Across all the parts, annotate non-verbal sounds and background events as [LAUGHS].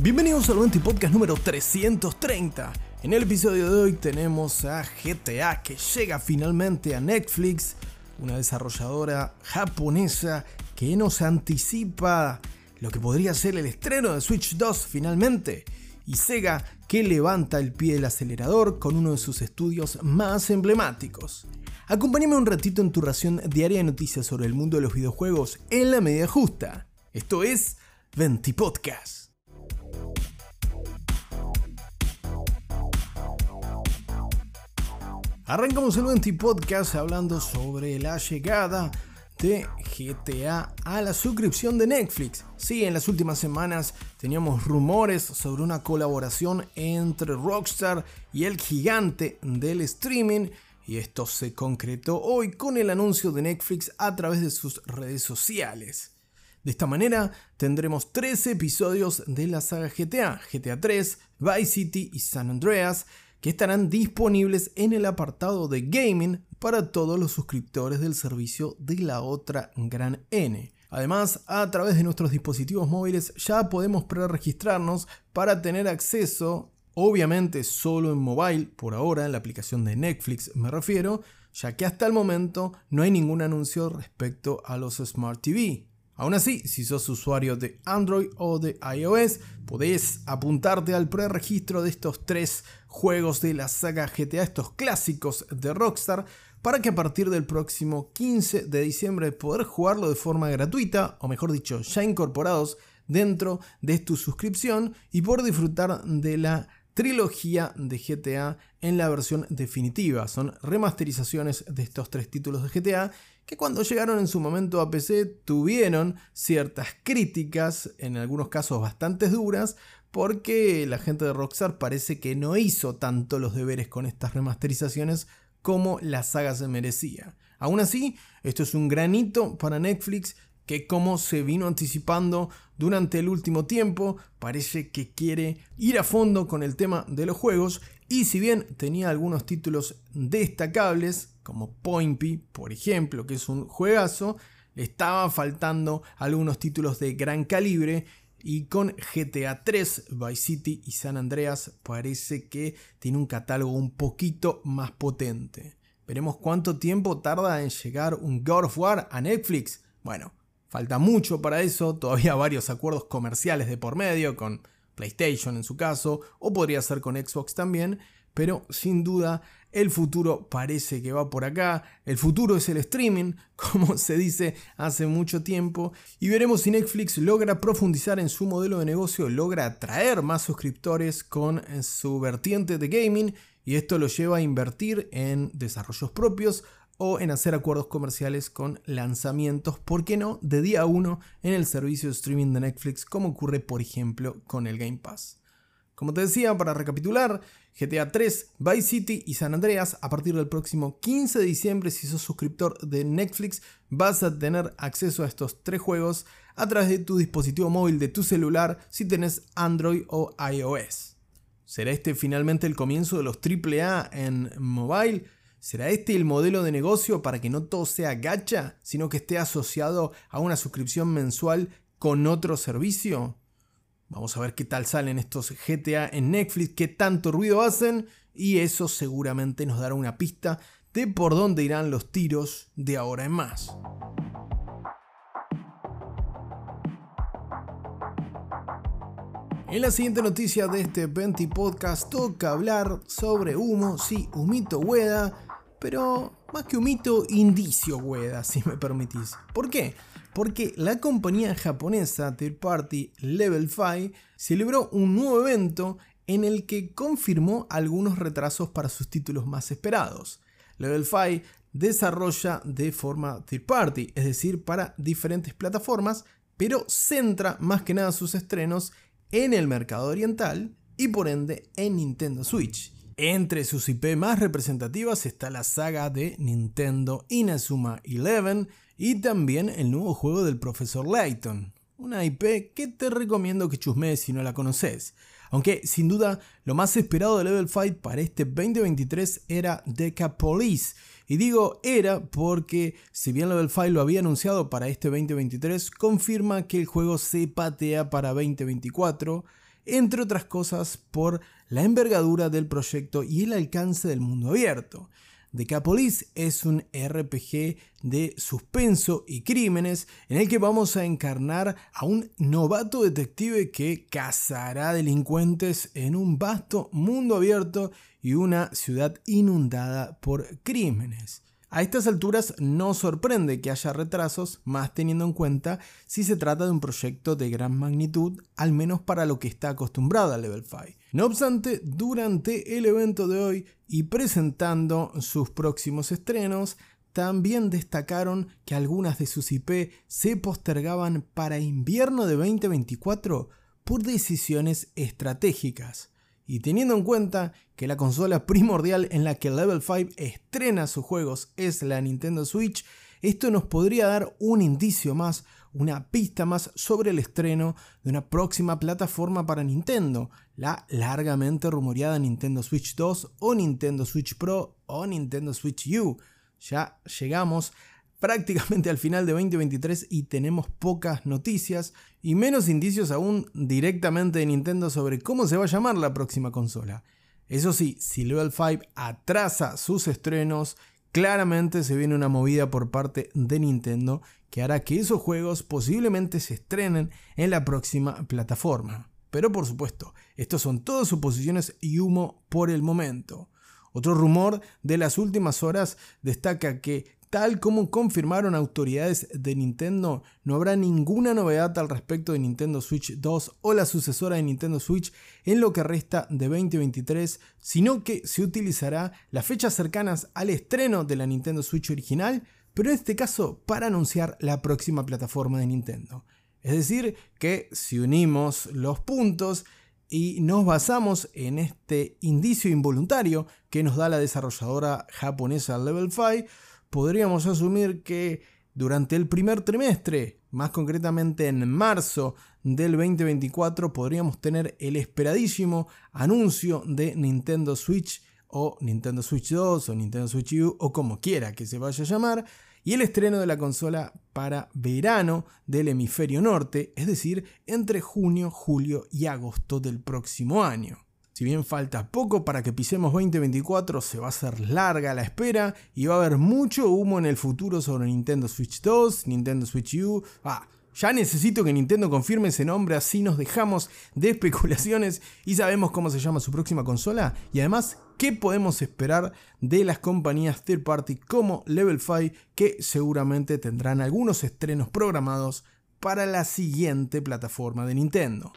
Bienvenidos al 20 Podcast número 330. En el episodio de hoy tenemos a GTA que llega finalmente a Netflix, una desarrolladora japonesa que nos anticipa lo que podría ser el estreno de Switch 2 finalmente, y Sega que levanta el pie del acelerador con uno de sus estudios más emblemáticos. Acompáñame un ratito en tu ración diaria de noticias sobre el mundo de los videojuegos en la medida justa. Esto es 20 Podcast. Arrancamos el 20 Podcast hablando sobre la llegada de GTA a la suscripción de Netflix. Sí, en las últimas semanas teníamos rumores sobre una colaboración entre Rockstar y el gigante del streaming. Y esto se concretó hoy con el anuncio de Netflix a través de sus redes sociales. De esta manera tendremos tres episodios de la saga GTA, GTA 3, Vice City y San Andreas, que estarán disponibles en el apartado de gaming para todos los suscriptores del servicio de la otra gran N. Además, a través de nuestros dispositivos móviles ya podemos preregistrarnos para tener acceso, obviamente solo en mobile, por ahora en la aplicación de Netflix me refiero, ya que hasta el momento no hay ningún anuncio respecto a los Smart TV. Aún así, si sos usuario de Android o de iOS, podés apuntarte al preregistro de estos tres juegos de la saga GTA, estos clásicos de Rockstar, para que a partir del próximo 15 de diciembre poder jugarlo de forma gratuita, o mejor dicho, ya incorporados dentro de tu suscripción y poder disfrutar de la trilogía de GTA en la versión definitiva. Son remasterizaciones de estos tres títulos de GTA que cuando llegaron en su momento a PC tuvieron ciertas críticas, en algunos casos bastante duras, porque la gente de Rockstar parece que no hizo tanto los deberes con estas remasterizaciones como la saga se merecía. Aún así, esto es un granito para Netflix que como se vino anticipando durante el último tiempo, parece que quiere ir a fondo con el tema de los juegos y si bien tenía algunos títulos destacables, como Pointy, por ejemplo, que es un juegazo, estaba faltando algunos títulos de gran calibre y con GTA 3, Vice City y San Andreas parece que tiene un catálogo un poquito más potente. Veremos cuánto tiempo tarda en llegar un God of War a Netflix. Bueno, Falta mucho para eso, todavía [LAUGHS] varios acuerdos comerciales de por medio, con PlayStation en su caso, o podría ser con Xbox también, pero sin duda el futuro parece que va por acá, el futuro es el streaming, [LAUGHS] como se dice hace mucho tiempo, y veremos si Netflix logra profundizar en su modelo de negocio, logra atraer más suscriptores con su vertiente de gaming, y esto lo lleva a invertir en desarrollos propios o en hacer acuerdos comerciales con lanzamientos, ¿por qué no?, de día 1 en el servicio de streaming de Netflix, como ocurre por ejemplo con el Game Pass. Como te decía, para recapitular, GTA 3, Vice City y San Andreas, a partir del próximo 15 de diciembre, si sos suscriptor de Netflix, vas a tener acceso a estos tres juegos a través de tu dispositivo móvil de tu celular si tenés Android o iOS. ¿Será este finalmente el comienzo de los AAA en mobile? ¿Será este el modelo de negocio para que no todo sea gacha, sino que esté asociado a una suscripción mensual con otro servicio? Vamos a ver qué tal salen estos GTA en Netflix, qué tanto ruido hacen y eso seguramente nos dará una pista de por dónde irán los tiros de ahora en más. En la siguiente noticia de este 20 podcast toca hablar sobre humo, sí, humito hueda, pero más que un mito, indicio, Ueda, si me permitís. ¿Por qué? Porque la compañía japonesa Third Party Level 5 celebró un nuevo evento en el que confirmó algunos retrasos para sus títulos más esperados. Level 5 desarrolla de forma third party, es decir, para diferentes plataformas, pero centra más que nada sus estrenos en el mercado oriental y por ende en Nintendo Switch. Entre sus IP más representativas está la saga de Nintendo Inazuma Eleven y también el nuevo juego del Profesor Layton, una IP que te recomiendo que chusmees si no la conoces. Aunque sin duda lo más esperado de Level 5 para este 2023 era Deca Police. Y digo era porque si bien Level 5 lo había anunciado para este 2023, confirma que el juego se patea para 2024 entre otras cosas por la envergadura del proyecto y el alcance del mundo abierto. Decapolis es un RPG de suspenso y crímenes en el que vamos a encarnar a un novato detective que cazará delincuentes en un vasto mundo abierto y una ciudad inundada por crímenes. A estas alturas no sorprende que haya retrasos, más teniendo en cuenta si se trata de un proyecto de gran magnitud, al menos para lo que está acostumbrado a Level 5. No obstante, durante el evento de hoy y presentando sus próximos estrenos, también destacaron que algunas de sus IP se postergaban para invierno de 2024 por decisiones estratégicas. Y teniendo en cuenta que la consola [LAUGHS] primordial en la que Level 5 estrena sus juegos es la Nintendo Switch, esto nos podría dar un indicio más, una pista más sobre el estreno de una próxima plataforma para Nintendo, la largamente rumoreada Nintendo Switch 2 o Nintendo Switch Pro o Nintendo Switch U. Ya llegamos prácticamente al final de 2023 y tenemos pocas noticias y menos indicios aún directamente de Nintendo sobre cómo se va a llamar la próxima consola. Eso sí, si Level 5 atrasa sus estrenos, claramente se viene una movida por parte de Nintendo que hará que esos juegos posiblemente se estrenen en la próxima plataforma. Pero por supuesto, estos son todas suposiciones y humo por el momento. Otro rumor de las últimas horas destaca que Tal como confirmaron autoridades de Nintendo, no habrá ninguna novedad al respecto de Nintendo Switch 2 o la sucesora de Nintendo Switch en lo que resta de 2023, sino que se utilizará las fechas cercanas al estreno de la Nintendo Switch original, pero en este caso para anunciar la próxima plataforma de Nintendo. Es decir, que si unimos los puntos, y nos basamos en este indicio involuntario que nos da la desarrolladora japonesa Level 5, podríamos asumir que durante el primer trimestre, más concretamente en marzo del 2024, podríamos tener el esperadísimo anuncio de Nintendo Switch o Nintendo Switch 2 o Nintendo Switch U o como quiera que se vaya a llamar, y el estreno de la consola para verano del hemisferio norte, es decir, entre junio, julio y agosto del próximo año. Si bien falta poco para que pisemos 2024, se va a hacer larga la espera y va a haber mucho humo en el futuro sobre Nintendo Switch 2, Nintendo Switch U. Ah, ya necesito que Nintendo confirme ese nombre, así nos dejamos de especulaciones y sabemos cómo se llama su próxima consola y además qué podemos esperar de las compañías third party como Level 5 que seguramente tendrán algunos estrenos programados para la siguiente plataforma de Nintendo.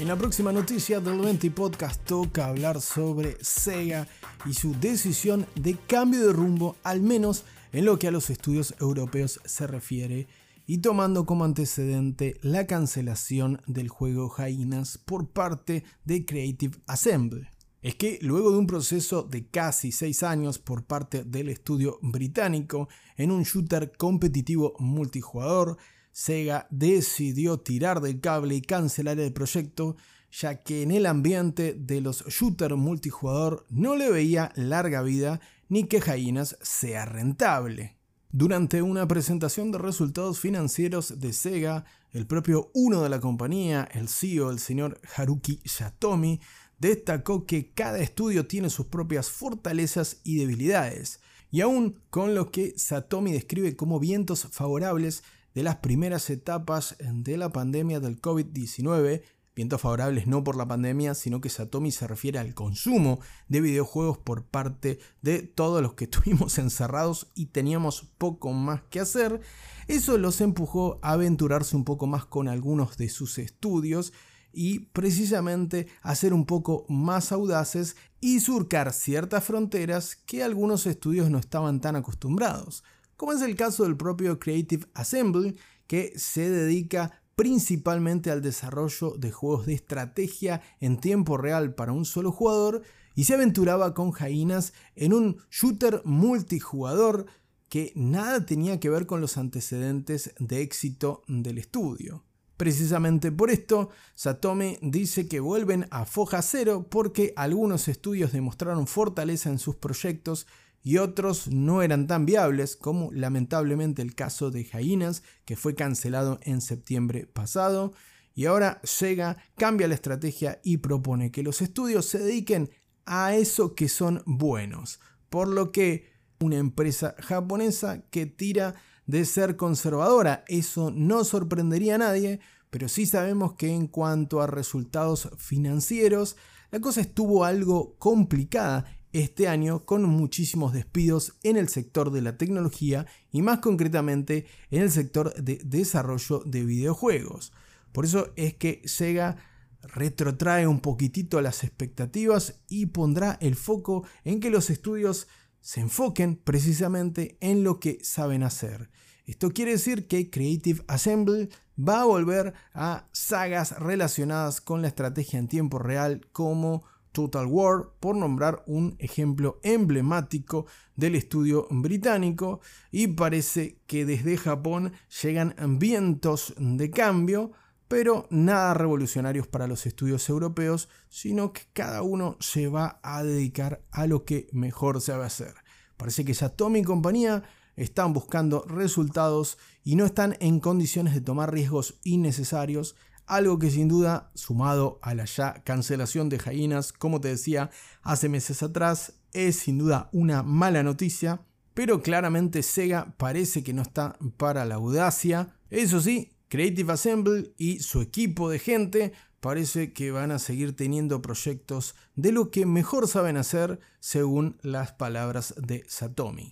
En la próxima noticia del 20 Podcast toca hablar sobre Sega y su decisión de cambio de rumbo, al menos en lo que a los estudios europeos se refiere, y tomando como antecedente la cancelación del juego Jainas por parte de Creative Assembly. Es que luego de un proceso de casi 6 años por parte del estudio británico en un shooter competitivo multijugador, Sega decidió tirar del cable y cancelar el proyecto, ya que en el ambiente de los shooters multijugador no le veía larga vida ni que Jainas sea rentable. Durante una presentación de resultados financieros de Sega, el propio uno de la compañía, el CEO, el señor Haruki Satomi, destacó que cada estudio tiene sus propias fortalezas y debilidades, y aún con lo que Satomi describe como vientos favorables, de las primeras etapas de la pandemia del COVID-19, vientos favorables no por la pandemia, sino que Satomi se refiere al consumo de videojuegos por parte de todos los que [LAUGHS] estuvimos encerrados y teníamos poco más que hacer. Eso los empujó a aventurarse un poco más con algunos de sus estudios y precisamente a ser un poco más audaces y surcar ciertas fronteras que algunos estudios no estaban tan acostumbrados como es el caso del propio Creative Assembly, que se dedica principalmente al desarrollo de juegos de estrategia en tiempo real para un solo jugador y se aventuraba con Jainas en un shooter multijugador que nada tenía que ver con los antecedentes de éxito del estudio. Precisamente por esto, Satomi dice que vuelven a foja cero porque algunos estudios demostraron fortaleza en sus proyectos y otros no eran tan viables, como lamentablemente el caso de Jainas, que fue cancelado en septiembre pasado. Y ahora Sega cambia la estrategia y propone que los estudios se dediquen a eso que son buenos. Por lo que una empresa japonesa que tira de ser conservadora, eso no sorprendería a nadie, pero sí sabemos que en cuanto a resultados financieros, la cosa estuvo algo complicada este año con muchísimos despidos en el sector de la tecnología y más concretamente en el sector de desarrollo de videojuegos. Por eso es que Sega retrotrae un poquitito las expectativas y pondrá el foco en que los estudios se enfoquen precisamente en lo que saben hacer. Esto quiere decir que Creative Assembly va a volver a sagas relacionadas con la estrategia en tiempo real como Total War, por nombrar un ejemplo emblemático del estudio británico, y parece que desde Japón llegan vientos de cambio, pero nada revolucionarios para los estudios europeos, sino que cada uno se va a dedicar a lo que mejor sabe hacer. Parece que Satomi y compañía están buscando resultados y no están en condiciones de tomar riesgos innecesarios, algo que sin duda, sumado a la ya cancelación de Jainas, como te decía hace meses atrás, es sin duda una mala noticia, pero claramente Sega parece que no está para la audacia. Eso sí, Creative Assembly y su equipo de gente parece que van a seguir teniendo proyectos de lo que mejor saben hacer según las palabras de Satomi.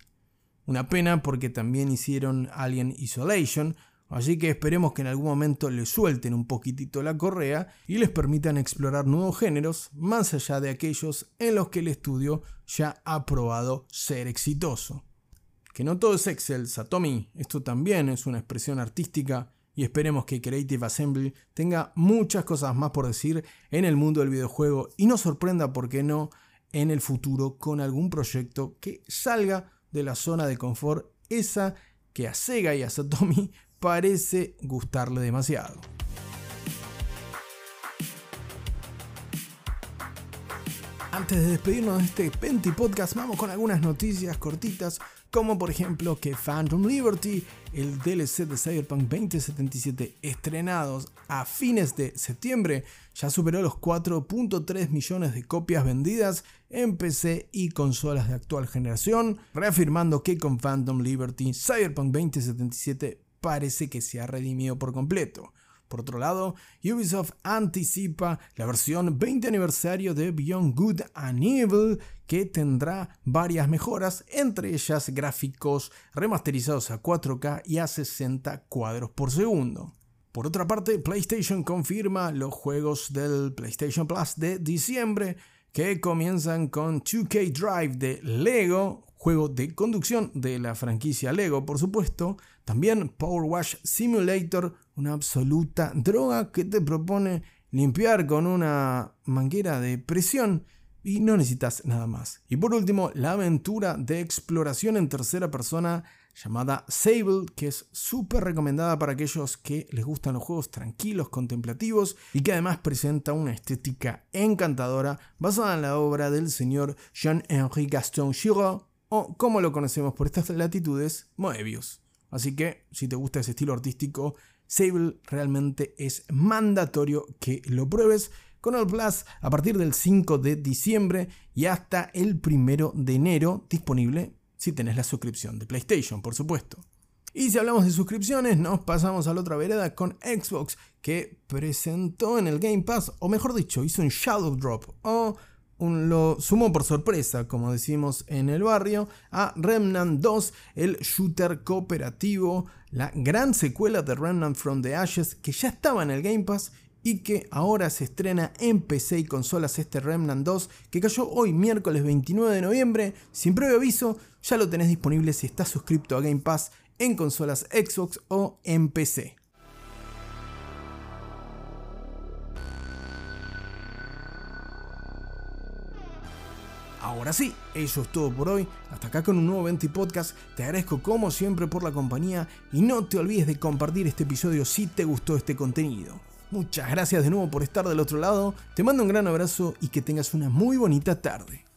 Una pena porque también hicieron Alien Isolation, así que esperemos que en algún momento le suelten un poquitito la correa y les permitan explorar nuevos géneros más allá de aquellos en los que el estudio ya ha probado ser exitoso. Que no todo es Excel, Satomi, esto también es una expresión artística y esperemos que Creative Assembly tenga muchas cosas más por decir en el mundo del videojuego y nos sorprenda, por qué no, en el futuro con algún proyecto que salga de la zona de confort, esa que a Sega y a Satomi [LAUGHS] parece gustarle demasiado. Antes de despedirnos de este Penti Podcast, vamos con algunas noticias cortitas, como por ejemplo que Phantom Liberty, el DLC de Cyberpunk 2077 estrenados a fines de septiembre, ya superó los 4.3 millones de copias vendidas en PC y consolas de actual generación, reafirmando que con Phantom Liberty Cyberpunk 2077 parece que se ha redimido por completo. Por otro lado, Ubisoft anticipa la versión 20 aniversario de Beyond Good and Evil, que tendrá varias mejoras, entre ellas gráficos remasterizados a 4K y a 60 cuadros por segundo. Por otra parte, PlayStation confirma los juegos del PlayStation Plus de diciembre, que comienzan con 2K Drive de Lego, juego de conducción de la franquicia Lego, por supuesto. También Power Wash Simulator, una absoluta droga que te propone limpiar con una manguera de presión y no necesitas nada más. Y por último, la aventura de exploración en tercera persona llamada Sable, que es súper recomendada para aquellos que les gustan los juegos tranquilos, contemplativos y que además presenta una estética encantadora basada en la obra del señor Jean-Henri Gaston Giraud o como lo conocemos por estas latitudes, Moebius. Así que si te gusta ese estilo artístico, Sable realmente es mandatorio que lo pruebes con el Plus a partir del 5 de diciembre y hasta el 1 de enero disponible si tenés la suscripción de PlayStation, por supuesto. Y si hablamos de suscripciones, nos pasamos a la otra vereda con Xbox, que presentó en el Game Pass, o mejor dicho, hizo un Shadow Drop, o lo sumó por sorpresa, como decimos en el barrio, a Remnant 2, el shooter cooperativo, la gran secuela de Remnant from the Ashes, que ya estaba en el Game Pass y que ahora se estrena en PC y consolas este Remnant 2 que cayó hoy miércoles 29 de noviembre. Sin previo aviso, ya lo tenés disponible si estás suscrito a Game Pass en consolas Xbox o en PC. Ahora sí, eso es todo por hoy. Hasta acá con un nuevo Venti Podcast. Te agradezco como siempre por la compañía y no te olvides de compartir este episodio si te gustó este contenido. Muchas gracias de nuevo por estar del otro lado, te mando un gran abrazo y que tengas una muy bonita tarde.